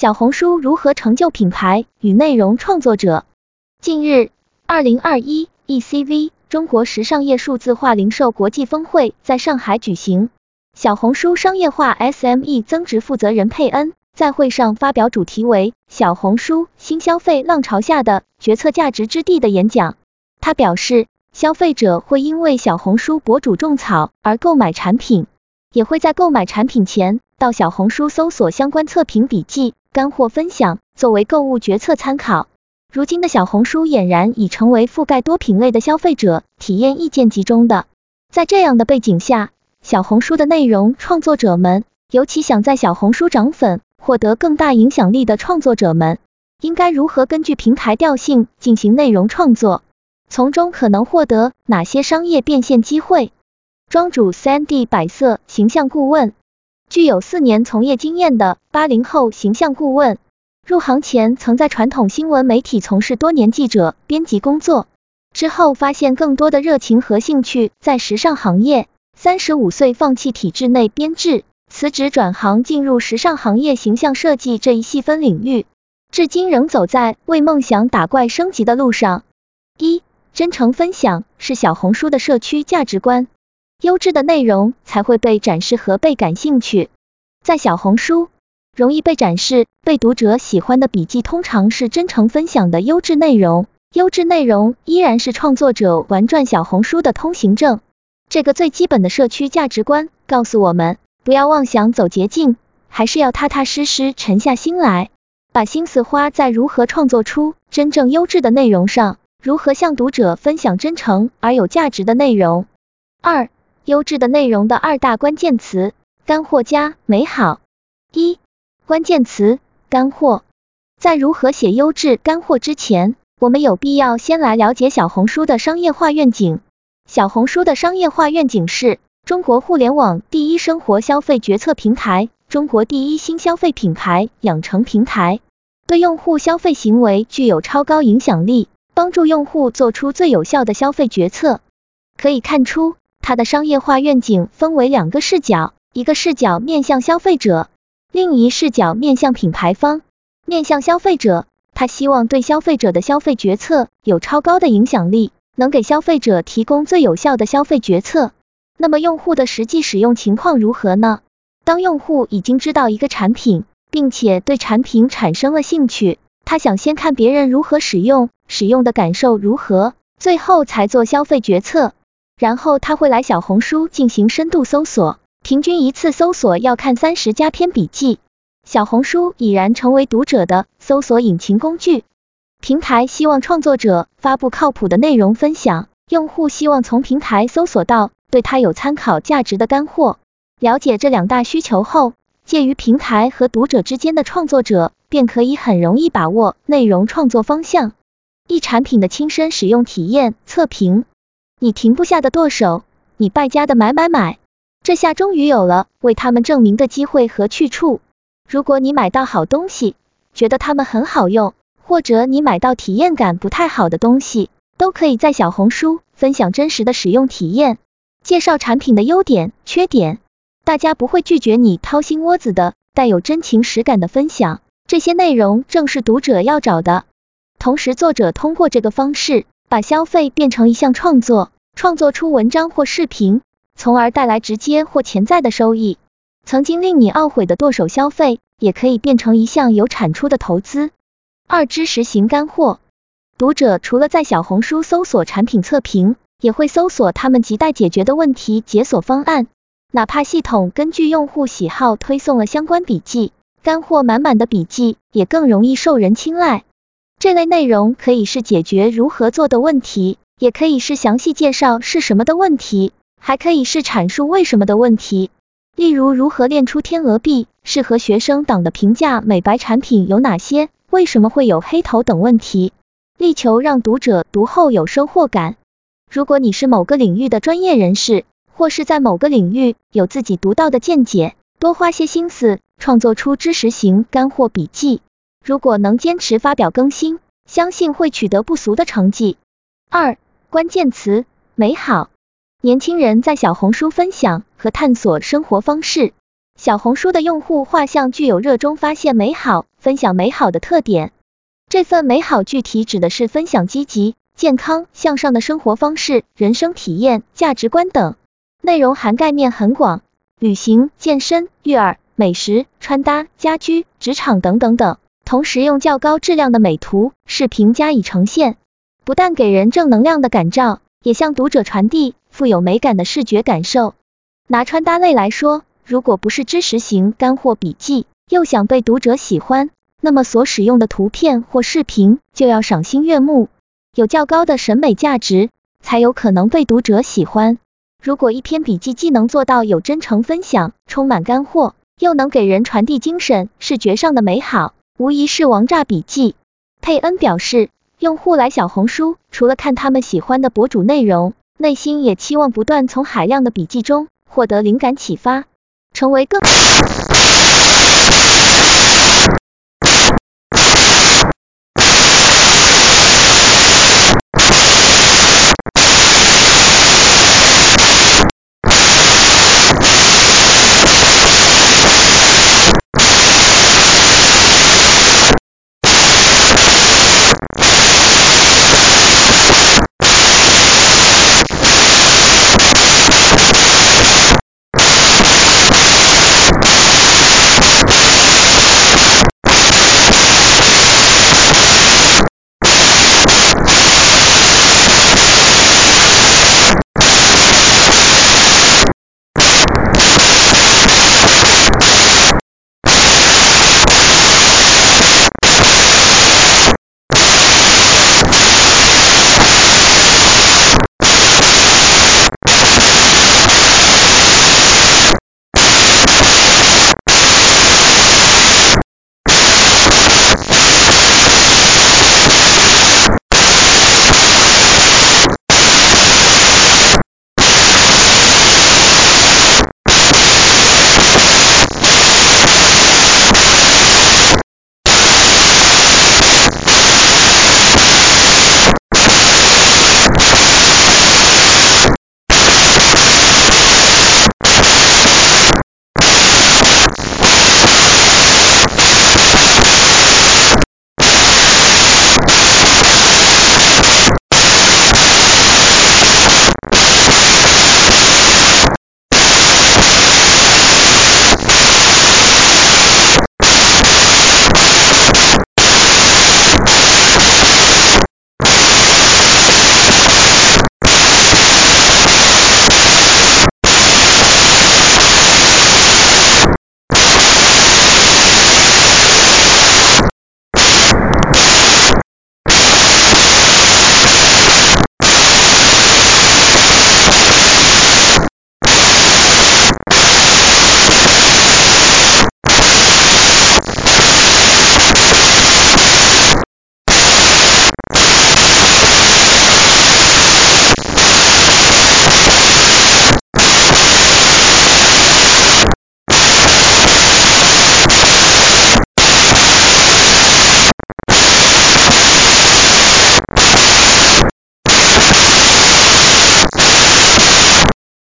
小红书如何成就品牌与内容创作者？近日，二零二一 ECV 中国时尚业数字化零售国际峰会在上海举行。小红书商业化 SME 增值负责人佩恩在会上发表主题为“小红书新消费浪潮下的决策价值之地”的演讲。他表示，消费者会因为小红书博主种草而购买产品，也会在购买产品前到小红书搜索相关测评笔记、干货分享，作为购物决策参考。如今的小红书俨然已成为覆盖多品类的消费者体验意见集中的。在这样的背景下，小红书的内容创作者们，尤其想在小红书涨粉、获得更大影响力的创作者们，应该如何根据平台调性进行内容创作，从中可能获得哪些商业变现机会？庄主 Sandy 百色形象顾问，具有四年从业经验的八零后形象顾问。入行前曾在传统新闻媒体从事多年记者、编辑工作，之后发现更多的热情和兴趣在时尚行业。三十五岁放弃体制内编制，辞职转行进入时尚行业形象设计这一细分领域，至今仍走在为梦想打怪升级的路上。一、真诚分享是小红书的社区价值观，优质的内容才会被展示和被感兴趣。在小红书。容易被展示、被读者喜欢的笔记，通常是真诚分享的优质内容。优质内容依然是创作者玩转小红书的通行证。这个最基本的社区价值观告诉我们，不要妄想走捷径，还是要踏踏实实沉下心来，把心思花在如何创作出真正优质的内容上，如何向读者分享真诚而有价值的内容。二、优质的内容的二大关键词：干货加美好。一关键词干货，在如何写优质干货之前，我们有必要先来了解小红书的商业化愿景。小红书的商业化愿景是中国互联网第一生活消费决策平台，中国第一新消费品牌养成平台，对用户消费行为具有超高影响力，帮助用户做出最有效的消费决策。可以看出，它的商业化愿景分为两个视角，一个视角面向消费者。另一视角面向品牌方，面向消费者，他希望对消费者的消费决策有超高的影响力，能给消费者提供最有效的消费决策。那么用户的实际使用情况如何呢？当用户已经知道一个产品，并且对产品产生了兴趣，他想先看别人如何使用，使用的感受如何，最后才做消费决策。然后他会来小红书进行深度搜索。平均一次搜索要看三十加篇笔记，小红书已然成为读者的搜索引擎工具。平台希望创作者发布靠谱的内容分享，用户希望从平台搜索到对他有参考价值的干货。了解这两大需求后，介于平台和读者之间的创作者便可以很容易把握内容创作方向。一产品的亲身使用体验测评，你停不下的剁手，你败家的买买买。这下终于有了为他们证明的机会和去处。如果你买到好东西，觉得它们很好用，或者你买到体验感不太好的东西，都可以在小红书分享真实的使用体验，介绍产品的优点、缺点。大家不会拒绝你掏心窝子的、带有真情实感的分享。这些内容正是读者要找的。同时，作者通过这个方式，把消费变成一项创作，创作出文章或视频。从而带来直接或潜在的收益。曾经令你懊悔的剁手消费，也可以变成一项有产出的投资。二、知识型干货，读者除了在小红书搜索产品测评，也会搜索他们亟待解决的问题解锁方案。哪怕系统根据用户喜好推送了相关笔记，干货满满的笔记也更容易受人青睐。这类内容可以是解决如何做的问题，也可以是详细介绍是什么的问题。还可以是阐述为什么的问题，例如如何练出天鹅臂，适合学生党的评价美白产品有哪些，为什么会有黑头等问题，力求让读者读后有收获感。如果你是某个领域的专业人士，或是在某个领域有自己独到的见解，多花些心思创作出知识型干货笔记，如果能坚持发表更新，相信会取得不俗的成绩。二、关键词美好。年轻人在小红书分享和探索生活方式，小红书的用户画像具有热衷发现美好、分享美好的特点。这份美好具体指的是分享积极、健康、向上的生活方式、人生体验、价值观等，内容涵盖面很广，旅行、健身、育儿、美食、穿搭、家居、职场等等等。同时用较高质量的美图、视频加以呈现，不但给人正能量的感召，也向读者传递富有美感的视觉感受。拿穿搭类来说，如果不是知识型干货笔记，又想被读者喜欢，那么所使用的图片或视频就要赏心悦目，有较高的审美价值，才有可能被读者喜欢。如果一篇笔记既能做到有真诚分享、充满干货，又能给人传递精神视觉上的美好，无疑是王炸笔记。佩恩表示，用户来小红书，除了看他们喜欢的博主内容，内心也期望不断从海量的笔记中获得灵感启发，成为更。